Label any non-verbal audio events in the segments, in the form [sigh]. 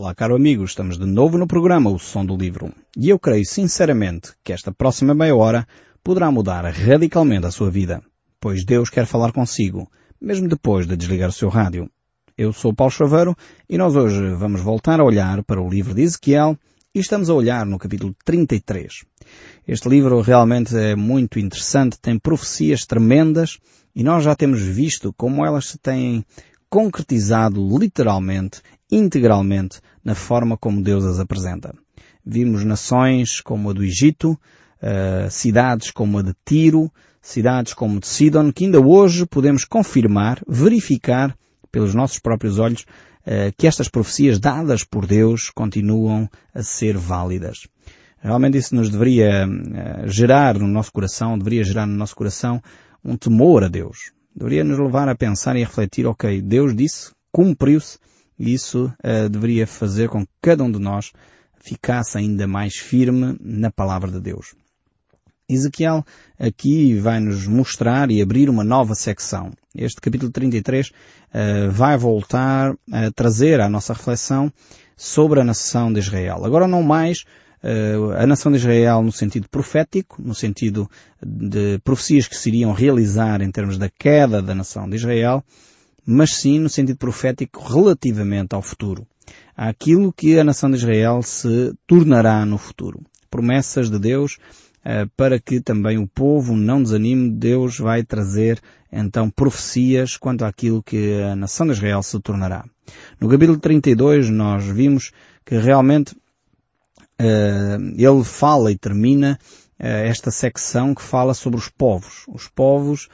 Olá, caro amigo, estamos de novo no programa O Som do Livro. E eu creio sinceramente que esta próxima meia hora poderá mudar radicalmente a sua vida, pois Deus quer falar consigo, mesmo depois de desligar o seu rádio. Eu sou Paulo Chaveiro e nós hoje vamos voltar a olhar para o livro de Ezequiel e estamos a olhar no capítulo 33. Este livro realmente é muito interessante, tem profecias tremendas e nós já temos visto como elas se têm concretizado literalmente, integralmente, na forma como Deus as apresenta. Vimos nações como a do Egito, uh, cidades como a de Tiro, cidades como de Sidon, que ainda hoje podemos confirmar, verificar pelos nossos próprios olhos uh, que estas profecias dadas por Deus continuam a ser válidas. Realmente isso nos deveria uh, gerar no nosso coração, deveria gerar no nosso coração um temor a Deus. Deveria nos levar a pensar e a refletir, ok, Deus disse, cumpriu-se, isso uh, deveria fazer com que cada um de nós ficasse ainda mais firme na palavra de Deus. Ezequiel aqui vai nos mostrar e abrir uma nova secção. Este capítulo 33 uh, vai voltar a trazer à nossa reflexão sobre a nação de Israel. Agora não mais uh, a nação de Israel no sentido profético, no sentido de profecias que se iriam realizar em termos da queda da nação de Israel, mas sim no sentido profético relativamente ao futuro. Aquilo que a nação de Israel se tornará no futuro. Promessas de Deus uh, para que também o povo não desanime, Deus vai trazer então profecias quanto àquilo que a nação de Israel se tornará. No capítulo 32 nós vimos que realmente uh, ele fala e termina uh, esta secção que fala sobre os povos. Os povos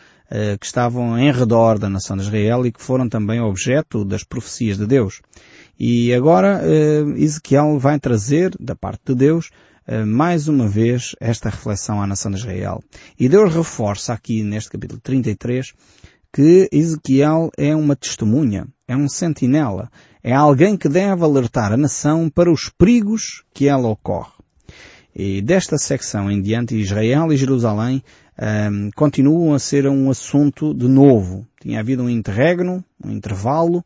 que estavam em redor da nação de Israel e que foram também objeto das profecias de Deus. E agora Ezequiel vai trazer, da parte de Deus, mais uma vez esta reflexão à nação de Israel. E Deus reforça aqui neste capítulo 33 que Ezequiel é uma testemunha, é um sentinela, é alguém que deve alertar a nação para os perigos que ela ocorre. E desta secção em diante, Israel e Jerusalém um, continuam a ser um assunto de novo. Tinha havido um interregno, um intervalo,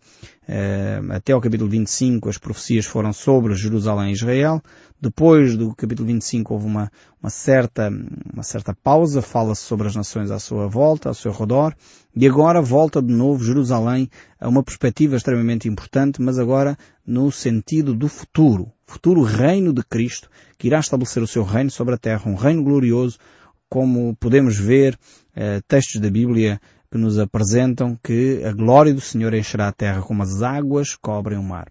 até o capítulo 25 as profecias foram sobre Jerusalém e Israel. Depois do capítulo 25 houve uma, uma certa, uma certa pausa, fala-se sobre as nações à sua volta, ao seu redor, e agora volta de novo Jerusalém a uma perspectiva extremamente importante, mas agora no sentido do futuro, futuro reino de Cristo, que irá estabelecer o seu reino sobre a terra, um reino glorioso, como podemos ver eh, textos da Bíblia que nos apresentam que a glória do Senhor encherá a terra como as águas cobrem o mar.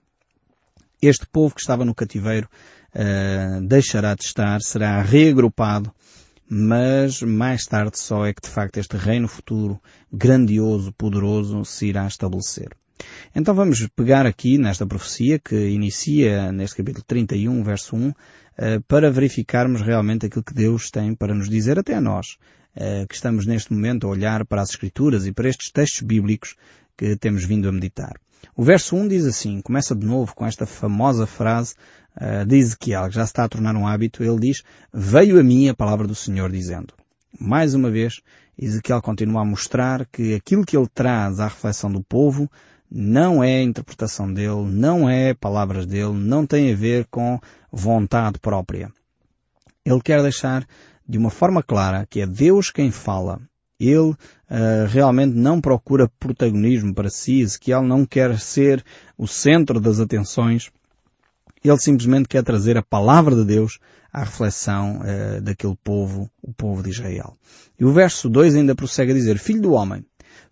Este povo que estava no cativeiro uh, deixará de estar, será reagrupado, mas mais tarde só é que de facto este reino futuro, grandioso, poderoso, se irá estabelecer. Então vamos pegar aqui nesta profecia que inicia neste capítulo 31, verso 1, eh, para verificarmos realmente aquilo que Deus tem para nos dizer até a nós, eh, que estamos neste momento a olhar para as Escrituras e para estes textos bíblicos que temos vindo a meditar. O verso 1 diz assim, começa de novo com esta famosa frase uh, de Ezequiel, que já se está a tornar um hábito, ele diz, veio a mim a palavra do Senhor dizendo. Mais uma vez, Ezequiel continua a mostrar que aquilo que ele traz à reflexão do povo não é interpretação dele, não é palavras dele, não tem a ver com vontade própria. Ele quer deixar de uma forma clara que é Deus quem fala. Ele uh, realmente não procura protagonismo para si, Ezequiel não quer ser o centro das atenções. Ele simplesmente quer trazer a palavra de Deus à reflexão uh, daquele povo, o povo de Israel. E o verso 2 ainda prossegue a dizer, Filho do homem,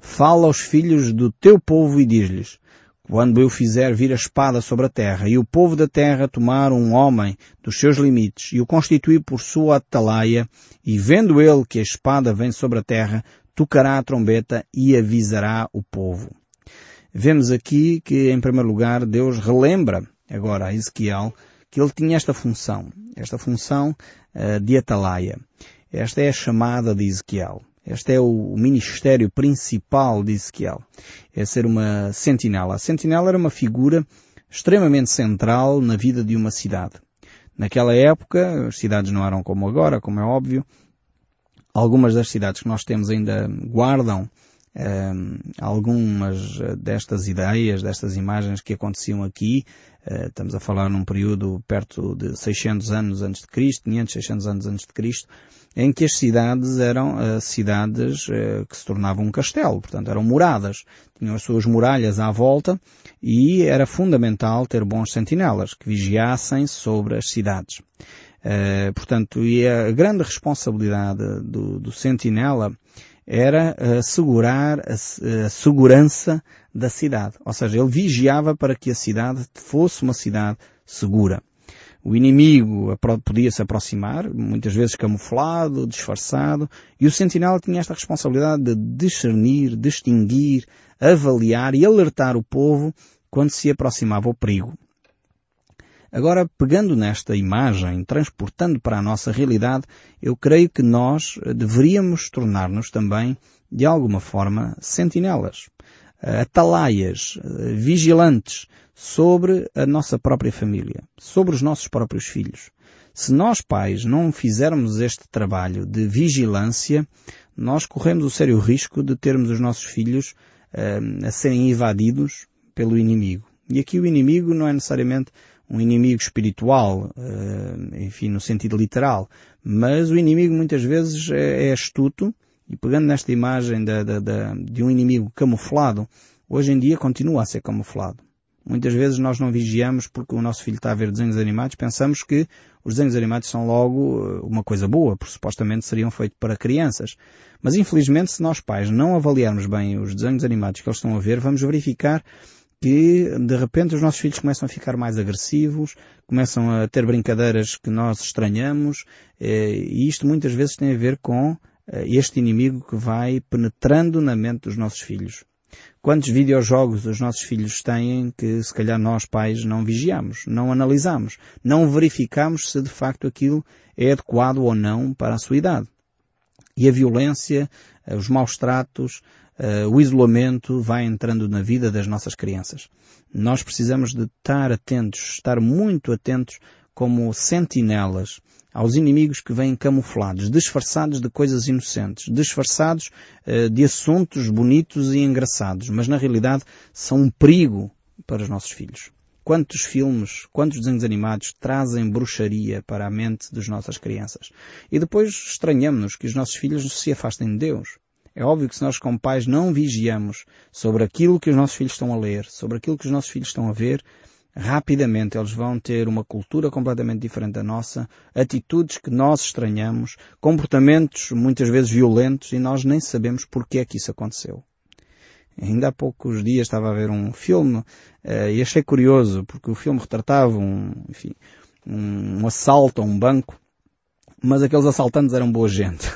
fala aos filhos do teu povo e diz-lhes, quando eu fizer vir a espada sobre a terra, e o povo da terra tomar um homem dos seus limites, e o constituir por sua atalaia, e vendo ele que a espada vem sobre a terra, tocará a trombeta e avisará o povo. Vemos aqui que, em primeiro lugar, Deus relembra agora a Ezequiel que ele tinha esta função, esta função uh, de atalaia. Esta é a chamada de Ezequiel. Este é o ministério principal de Ezequiel. É ser uma sentinela. A sentinela era uma figura extremamente central na vida de uma cidade. Naquela época, as cidades não eram como agora, como é óbvio. Algumas das cidades que nós temos ainda guardam Algumas destas ideias, destas imagens que aconteciam aqui, uh, estamos a falar num período perto de 600 anos antes de Cristo, 500, 600 anos antes de Cristo, em que as cidades eram uh, cidades que se tornavam um castelo, portanto eram moradas, tinham as suas muralhas à volta e era fundamental ter bons sentinelas que vigiassem sobre as cidades. portanto, e a grande responsabilidade do, do sentinela era assegurar a, a segurança da cidade. Ou seja, ele vigiava para que a cidade fosse uma cidade segura. O inimigo podia se aproximar, muitas vezes camuflado, disfarçado, e o sentinela tinha esta responsabilidade de discernir, distinguir, avaliar e alertar o povo quando se aproximava o perigo. Agora, pegando nesta imagem, transportando para a nossa realidade, eu creio que nós deveríamos tornar-nos também, de alguma forma, sentinelas, atalaias, vigilantes sobre a nossa própria família, sobre os nossos próprios filhos. Se nós pais não fizermos este trabalho de vigilância, nós corremos o sério risco de termos os nossos filhos a serem invadidos pelo inimigo. E aqui o inimigo não é necessariamente um inimigo espiritual, eh, enfim, no sentido literal, mas o inimigo muitas vezes é, é astuto e pegando nesta imagem de, de, de, de um inimigo camuflado, hoje em dia continua a ser camuflado. Muitas vezes nós não vigiamos porque o nosso filho está a ver desenhos animados, pensamos que os desenhos animados são logo eh, uma coisa boa, porque supostamente seriam feitos para crianças. Mas infelizmente se nós pais não avaliarmos bem os desenhos animados que eles estão a ver, vamos verificar que de repente os nossos filhos começam a ficar mais agressivos, começam a ter brincadeiras que nós estranhamos, eh, e isto muitas vezes tem a ver com eh, este inimigo que vai penetrando na mente dos nossos filhos. Quantos videojogos os nossos filhos têm que se calhar nós pais não vigiamos, não analisamos, não verificamos se de facto aquilo é adequado ou não para a sua idade. E a violência, eh, os maus tratos, uh, o isolamento vai entrando na vida das nossas crianças. Nós precisamos de estar atentos, estar muito atentos como sentinelas aos inimigos que vêm camuflados, disfarçados de coisas inocentes, disfarçados uh, de assuntos bonitos e engraçados, mas na realidade são um perigo para os nossos filhos. Quantos filmes, quantos desenhos animados trazem bruxaria para a mente das nossas crianças? E depois estranhamos-nos que os nossos filhos se afastem de Deus. É óbvio que se nós como pais não vigiamos sobre aquilo que os nossos filhos estão a ler, sobre aquilo que os nossos filhos estão a ver, rapidamente eles vão ter uma cultura completamente diferente da nossa, atitudes que nós estranhamos, comportamentos muitas vezes violentos e nós nem sabemos porque é que isso aconteceu. Ainda há poucos dias estava a ver um filme uh, e achei curioso porque o filme retratava um, enfim, um, um assalto a um banco mas aqueles assaltantes eram boa gente.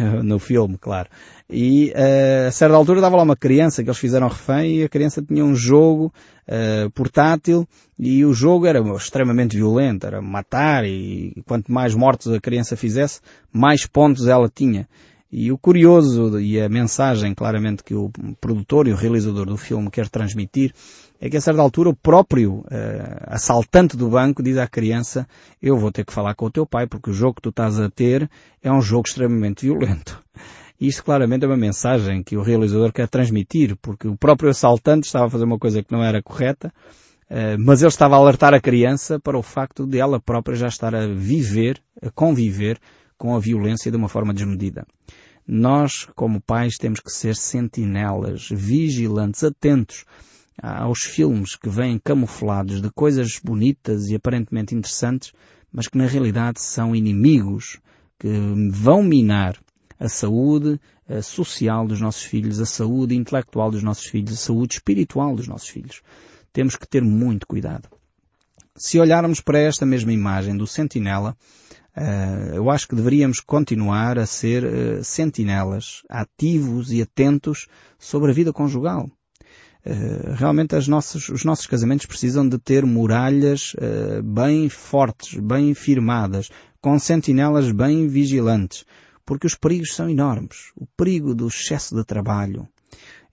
[laughs] no filme, claro. E uh, a certa altura dava lá uma criança que eles fizeram refém e a criança tinha um jogo uh, portátil e o jogo era extremamente violento, era matar e quanto mais mortos a criança fizesse, mais pontos ela tinha. E o curioso e a mensagem claramente que o produtor e o realizador do filme quer transmitir é que a certa altura o próprio uh, assaltante do banco diz à criança eu vou ter que falar com o teu pai porque o jogo que tu estás a ter é um jogo extremamente violento. Isto claramente é uma mensagem que o realizador quer transmitir porque o próprio assaltante estava a fazer uma coisa que não era correta uh, mas ele estava a alertar a criança para o facto de ela própria já estar a viver, a conviver com a violência de uma forma desmedida. Nós, como pais, temos que ser sentinelas, vigilantes, atentos aos filmes que vêm camuflados de coisas bonitas e aparentemente interessantes, mas que na realidade são inimigos que vão minar a saúde a social dos nossos filhos, a saúde intelectual dos nossos filhos, a saúde espiritual dos nossos filhos. Temos que ter muito cuidado. Se olharmos para esta mesma imagem do sentinela, uh, eu acho que deveríamos continuar a ser sentinelas, ativos e atentos sobre a vida conjugal. Uh, realmente nossas, os nossos casamentos precisam de ter muralhas uh, bem fortes, bem firmadas, com sentinelas bem vigilantes, porque os perigos são enormes. O perigo do excesso de trabalho.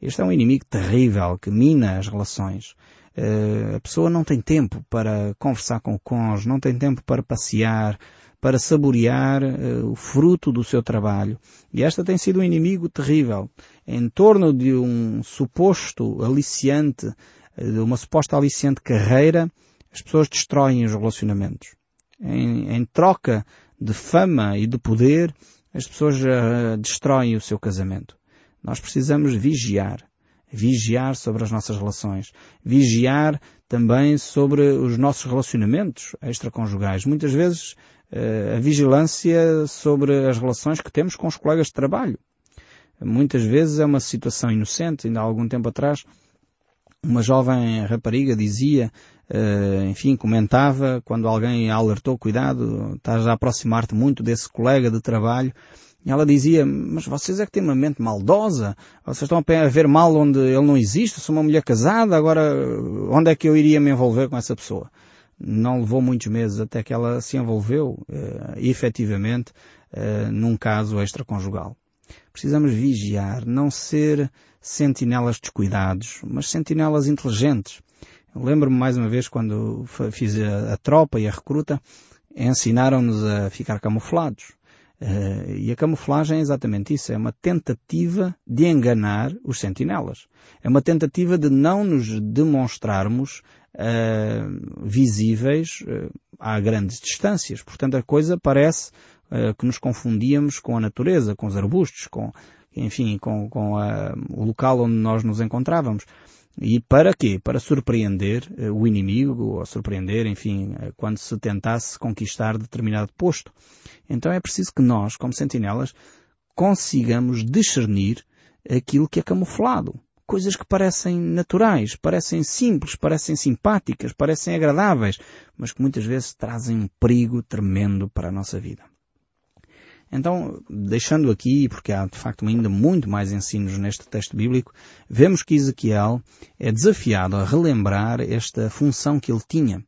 Este é um inimigo terrível que mina as relações. Uh, a pessoa não tem tempo para conversar com o cônjuge, não tem tempo para passear, para saborear uh, o fruto do seu trabalho. E esta tem sido um inimigo terrível. Em torno de um suposto aliciante, de uma suposta aliciante carreira, as pessoas destroem os relacionamentos. Em, em troca de fama e de poder, as pessoas uh, destroem o seu casamento. Nós precisamos vigiar. Vigiar sobre as nossas relações. Vigiar também sobre os nossos relacionamentos extraconjugais. Muitas vezes a vigilância sobre as relações que temos com os colegas de trabalho. Muitas vezes é uma situação inocente. Ainda há algum tempo atrás, uma jovem rapariga dizia Uh, enfim, comentava quando alguém alertou, cuidado, estás a aproximar-te muito desse colega de trabalho. E ela dizia, mas vocês é que têm uma mente maldosa, vocês estão a ver mal onde ele não existe, sou uma mulher casada, agora onde é que eu iria me envolver com essa pessoa? Não levou muitos meses até que ela se envolveu, uh, efetivamente, uh, num caso extraconjugal. Precisamos vigiar, não ser sentinelas descuidados, mas sentinelas inteligentes. Lembro-me mais uma vez quando fiz a, a tropa e a recruta, ensinaram-nos a ficar camuflados. Uh, e a camuflagem é exatamente isso, é uma tentativa de enganar os sentinelas. É uma tentativa de não nos demonstrarmos uh, visíveis uh, a grandes distâncias. Portanto, a coisa parece que nos confundíamos com a natureza, com os arbustos, com, enfim, com, com a, o local onde nós nos encontrávamos. E para quê? Para surpreender uh, o inimigo, ou surpreender, enfim, uh, quando se tentasse conquistar determinado posto. Então é preciso que nós, como sentinelas, consigamos discernir aquilo que é camuflado. Coisas que parecem naturais, parecem simples, parecem simpáticas, parecem agradáveis, mas que muitas vezes trazem um perigo tremendo para a nossa vida. Então, deixando aqui, porque há de facto ainda muito mais ensinos neste texto bíblico, vemos que Ezequiel é desafiado a relembrar esta função que ele tinha.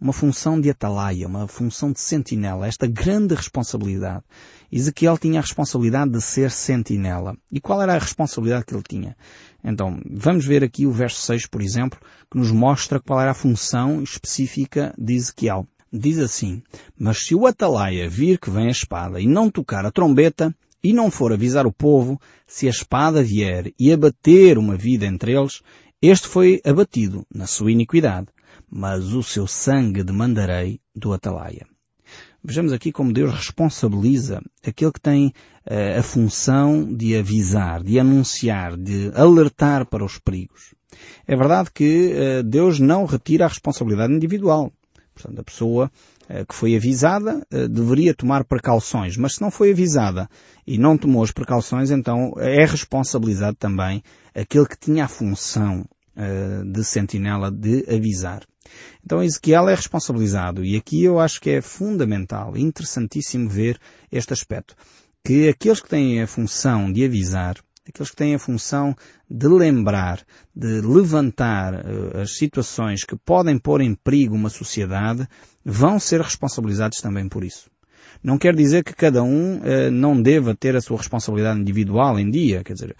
Uma função de atalaia, uma função de sentinela, esta grande responsabilidade. Ezequiel tinha a responsabilidade de ser sentinela. E qual era a responsabilidade que ele tinha? Então, vamos ver aqui o verso 6, por exemplo, que nos mostra qual era a função específica de Ezequiel diz assim, mas se o atalaia vir que vem a espada e não tocar a trombeta, e não for avisar o povo, se a espada vier e abater uma vida entre eles, este foi abatido na sua iniquidade, mas o seu sangue demandarei do atalaia. Vejamos aqui como Deus responsabiliza aquele que tem uh, a função de avisar, de anunciar, de alertar para os perigos. É verdade que uh, Deus não retira a responsabilidade individual. Portanto, a pessoa eh, que foi avisada deveria tomar precauções, mas se não foi avisada e não tomou as precauções, então é responsabilizado também aquele que tinha a função de sentinela de avisar. Então Ezequiel é responsabilizado e aqui eu acho que é fundamental, interessantíssimo ver este aspecto, que aqueles que têm a função de avisar aqueles que têm a função de lembrar, de levantar uh, as situações que podem pôr em perigo uma sociedade, vão ser responsabilizados também por isso. Não quer dizer que cada um uh, não deva ter a sua responsabilidade individual em dia, quer dizer,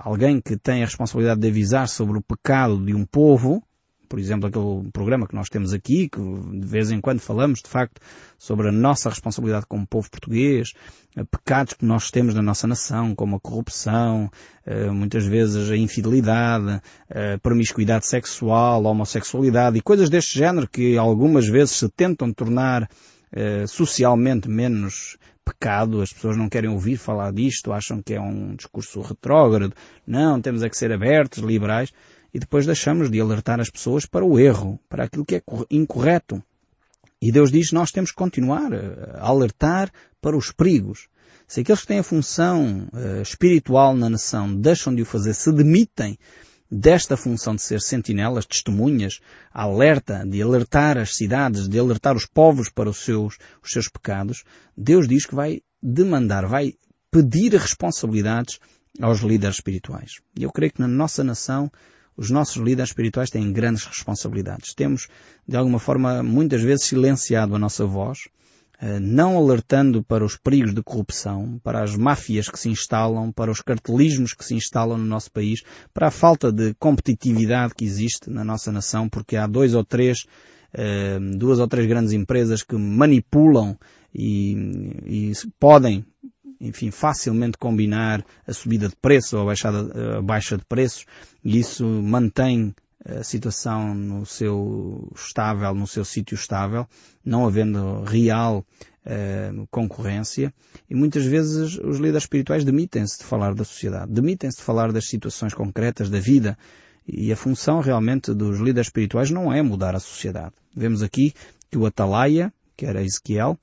alguém que tem a responsabilidade de avisar sobre o pecado de um povo, por exemplo, aquele programa que nós temos aqui, que de vez em quando falamos, de facto, sobre a nossa responsabilidade como povo português, pecados que nós temos na nossa nação, como a corrupção, eh, muitas vezes a infidelidade, a promiscuidade sexual, a homossexualidade e coisas deste género que algumas vezes se tentam tornar eh, socialmente menos pecado, as pessoas não querem ouvir falar disto, acham que é um discurso retrógrado. Não, temos é que ser abertos, liberais e depois deixamos de alertar as pessoas para o erro, para aquilo que é incorreto. E Deus diz nós temos que continuar a alertar para os perigos. Se aqueles que têm a função uh, espiritual na nação deixam de o fazer, se demitem desta função de ser sentinelas, testemunhas, alerta, de alertar as cidades, de alertar os povos para os seus, os seus pecados, Deus diz que vai demandar, vai pedir responsabilidades aos líderes espirituais. E eu creio que na nossa nação os nossos líderes espirituais têm grandes responsabilidades. Temos, de alguma forma, muitas vezes silenciado a nossa voz, eh, não alertando para os perigos de corrupção, para as máfias que se instalam, para os cartelismos que se instalam no nosso país, para a falta de competitividade que existe na nossa nação, porque há dois ou três uh, duas ou três grandes empresas que manipulam e, e podem enfim, facilmente combinar a subida de preço ou a, baixada, a baixa de preços e isso mantém a situação no seu estável, no seu sítio estável, não havendo real uh, concorrência e muitas vezes os líderes espirituais demitem-se de falar da sociedade, demitem-se de falar das situações concretas da vida e a função realmente dos líderes espirituais não é mudar a sociedade. Vemos aqui que o Atalaia, que era Ezequiel,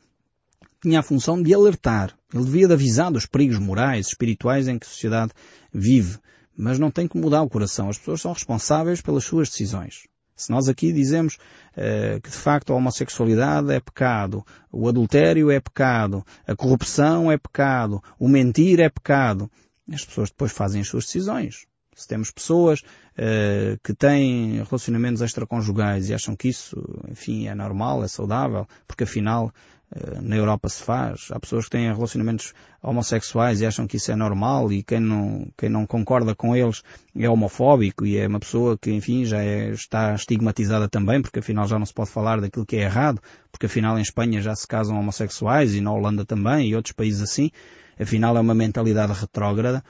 tinha a função de alertar. Ele devia de avisar dos perigos morais, espirituais em que a sociedade vive. Mas não tem que mudar o coração. As pessoas são responsáveis pelas suas decisões. Se nós aqui dizemos uh, que de facto a homossexualidade é pecado, o adultério é pecado, a corrupção é pecado, o mentir é pecado, as pessoas depois fazem as suas decisões. Se temos pessoas uh, que têm relacionamentos extraconjugais e acham que isso, enfim, é normal, é saudável, porque afinal na Europa se faz. Há pessoas que têm relacionamentos homossexuais e acham que isso é normal e quem não, quem não concorda com eles é homofóbico e é uma pessoa que, enfim, já é, está estigmatizada também, porque afinal já não se pode falar daquilo que é errado, porque afinal em Espanha já se casam homossexuais e na Holanda também e outros países assim. Afinal é uma mentalidade retrógrada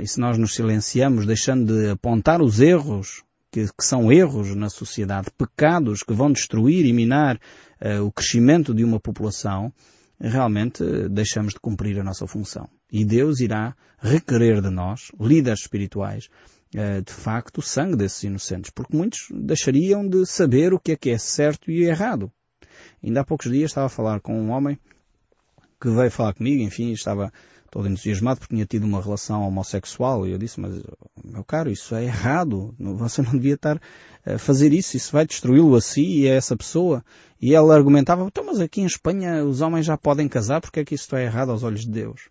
e se nós nos silenciamos, deixando de apontar os erros, que, que são erros na sociedade, pecados que vão destruir e minar uh, o crescimento de uma população, realmente uh, deixamos de cumprir a nossa função. E Deus irá requerer de nós, líderes espirituais, uh, de facto, o sangue desses inocentes, porque muitos deixariam de saber o que é que é certo e errado. Ainda há poucos dias estava a falar com um homem que veio falar comigo, enfim, estava todo entusiasmado porque tinha tido uma relação homossexual e eu disse, mas meu caro, isso é errado, você não devia estar a fazer isso, isso vai destruí-lo a si e a essa pessoa. E ela argumentava, então mas aqui em Espanha os homens já podem casar, porque é que isso é errado aos olhos de Deus?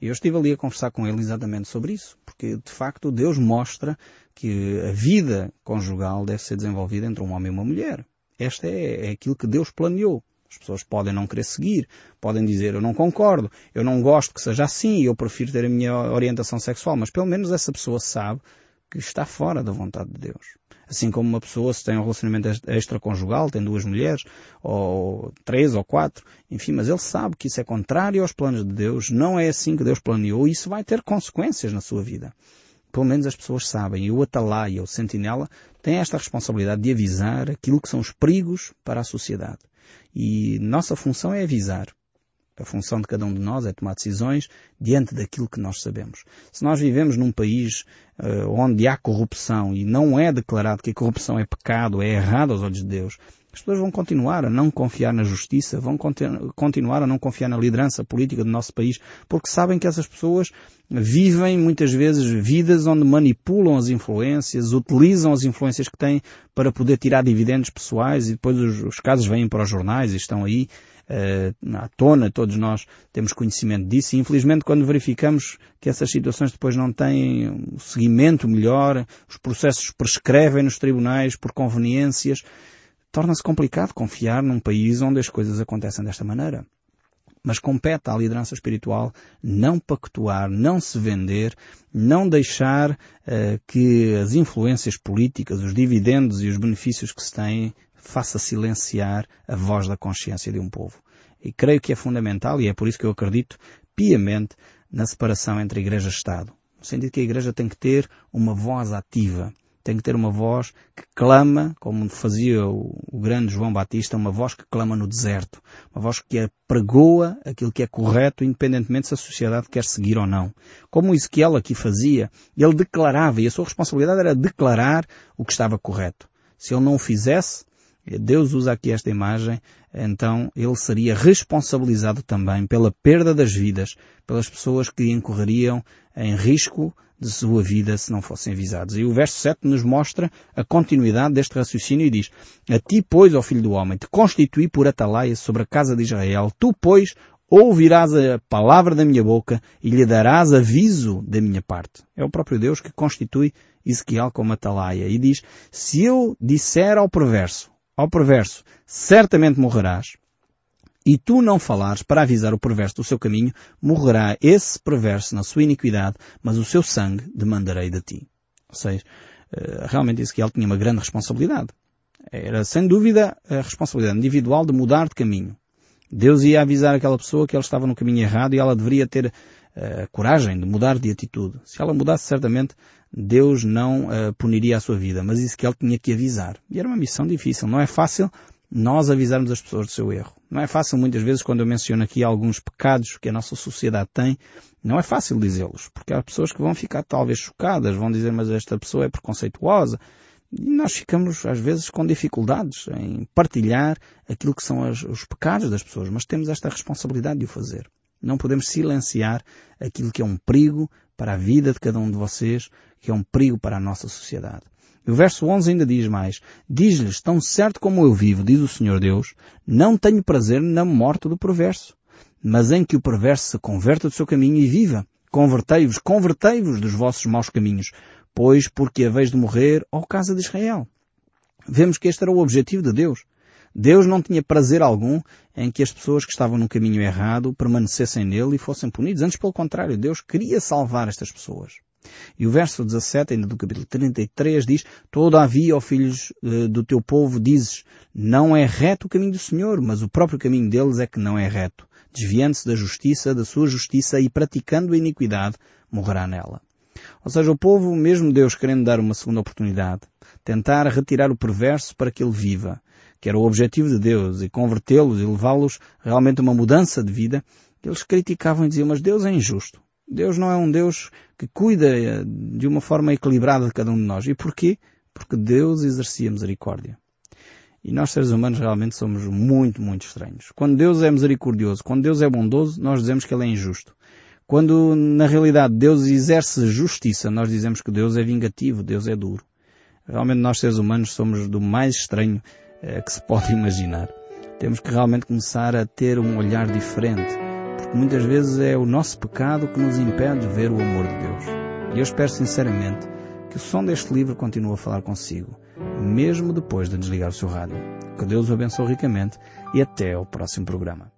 E eu estive ali a conversar com ele exatamente sobre isso, porque de facto Deus mostra que a vida conjugal deve ser desenvolvida entre um homem e uma mulher. Esta é, é aquilo que Deus planeou. As pessoas podem não querer seguir, podem dizer eu não concordo, eu não gosto que seja assim, eu prefiro ter a minha orientação sexual, mas pelo menos essa pessoa sabe que está fora da vontade de Deus. Assim como uma pessoa se tem um relacionamento extraconjugal, tem duas mulheres, ou três ou quatro, enfim, mas ele sabe que isso é contrário aos planos de Deus, não é assim que Deus planeou e isso vai ter consequências na sua vida. Pelo menos as pessoas sabem. E o atalaia, o sentinela, tem esta responsabilidade de avisar aquilo que são os perigos para a sociedade. E nossa função é avisar. A função de cada um de nós é tomar decisões diante daquilo que nós sabemos. Se nós vivemos num país uh, onde há corrupção e não é declarado que a corrupção é pecado, é errado aos olhos de Deus, as pessoas vão continuar a não confiar na justiça, vão continu continuar a não confiar na liderança política do nosso país, porque sabem que essas pessoas vivem muitas vezes vidas onde manipulam as influências, utilizam as influências que têm para poder tirar dividendos pessoais e depois os, os casos vêm para os jornais e estão aí uh, à tona, todos nós temos conhecimento disso. E infelizmente quando verificamos que essas situações depois não têm um seguimento melhor, os processos prescrevem nos tribunais por conveniências, torna-se complicado confiar num país onde as coisas acontecem desta maneira. Mas compete à liderança espiritual não pactuar, não se vender, não deixar uh, que as influências políticas, os dividendos e os benefícios que se têm faça silenciar a voz da consciência de um povo. E creio que é fundamental, e é por isso que eu acredito piamente na separação entre Igreja e Estado. No sentido que a Igreja tem que ter uma voz ativa tem que ter uma voz que clama, como fazia o, o, grande João Batista, uma voz que clama no deserto, uma voz que pregoa aquilo que é correto, independentemente se a sociedade quer seguir ou não. Como Ezequiel aqui fazia, ele declarava, e a sua responsabilidade era declarar o que estava correto. Se ele não o fizesse, Deus usa aqui esta imagem, então ele seria responsabilizado também pela perda das vidas, pelas pessoas que incorreriam em risco de sua vida se não fossem avisados. E o verso 7 nos mostra a continuidade deste raciocínio e diz, A ti, pois, ó filho do homem, te constituí por atalaia sobre a casa de Israel, tu, pois, ouvirás a palavra da minha boca e lhe darás aviso da minha parte. É o próprio Deus que constitui Ezequiel como atalaia e diz, se eu disser ao perverso, ao perverso, certamente morrerás, e tu não falares para avisar o perverso do seu caminho, morrerá esse perverso na sua iniquidade, mas o seu sangue demandarei de ti. Ou seja, eh, realmente Ezequiel tinha uma grande responsabilidade. Era sem dúvida a responsabilidade individual de mudar de caminho. Deus ia avisar aquela pessoa que ela estava no caminho errado e ela deveria ter uh, coragem de mudar de atitude. Se ela mudasse, certamente Deus não uh, puniria a sua vida, mas isso que ele tinha que avisar. E era uma missão difícil. Não é fácil nós avisarmos as pessoas do seu erro. Não é fácil muitas vezes quando eu menciono aqui alguns pecados que a nossa sociedade tem, não é fácil dizê-los, porque há pessoas que vão ficar talvez chocadas, vão dizer mas esta pessoa é preconceituosa, e nós ficamos, às vezes, com dificuldades em partilhar aquilo que são as, os pecados das pessoas, mas temos esta responsabilidade de o fazer. Não podemos silenciar aquilo que é um perigo para a vida de cada um de vocês, que é um perigo para a nossa sociedade. E o verso 11 ainda diz mais, Diz-lhes, tão certo como eu vivo, diz o Senhor Deus, não tenho prazer na morte do perverso, mas em que o perverso se converta do seu caminho e viva. Convertei-vos, convertei-vos dos vossos maus caminhos, pois porque a vez de morrer, ó casa de Israel. Vemos que este era o objetivo de Deus. Deus não tinha prazer algum em que as pessoas que estavam no caminho errado permanecessem nele e fossem punidos. Antes, pelo contrário, Deus queria salvar estas pessoas. E o verso 17, ainda do capítulo 33, diz, Todavia, ó filhos eh, do teu povo, dizes, não é reto o caminho do Senhor, mas o próprio caminho deles é que não é reto. Desviando-se da justiça, da sua justiça e praticando a iniquidade, morrerá nela. Ou seja, o povo, mesmo Deus querendo dar uma segunda oportunidade, tentar retirar o perverso para que ele viva, que era o objetivo de Deus, e convertê-los e levá-los realmente a uma mudança de vida, eles criticavam e diziam, mas Deus é injusto. Deus não é um Deus que cuida eh, de uma forma equilibrada de cada um de nós. E porquê? Porque Deus exercia misericórdia. E nós seres humanos realmente somos muito, muito estranhos. Quando Deus é misericordioso, quando Deus é bondoso, nós dizemos que Ele é injusto. Quando na realidade Deus exerce justiça, nós dizemos que Deus é vingativo, Deus é duro. Realmente nós seres humanos somos do mais estranho que se pode [laughs] imaginar. Temos que realmente começar a ter um olhar diferente, porque muitas vezes é o nosso pecado que nos impede de ver o amor de Deus. E eu espero sinceramente que o som deste livro continue a falar consigo, mesmo depois de desligar o seu rádio. Que Deus o abençoe ricamente e até ao próximo programa.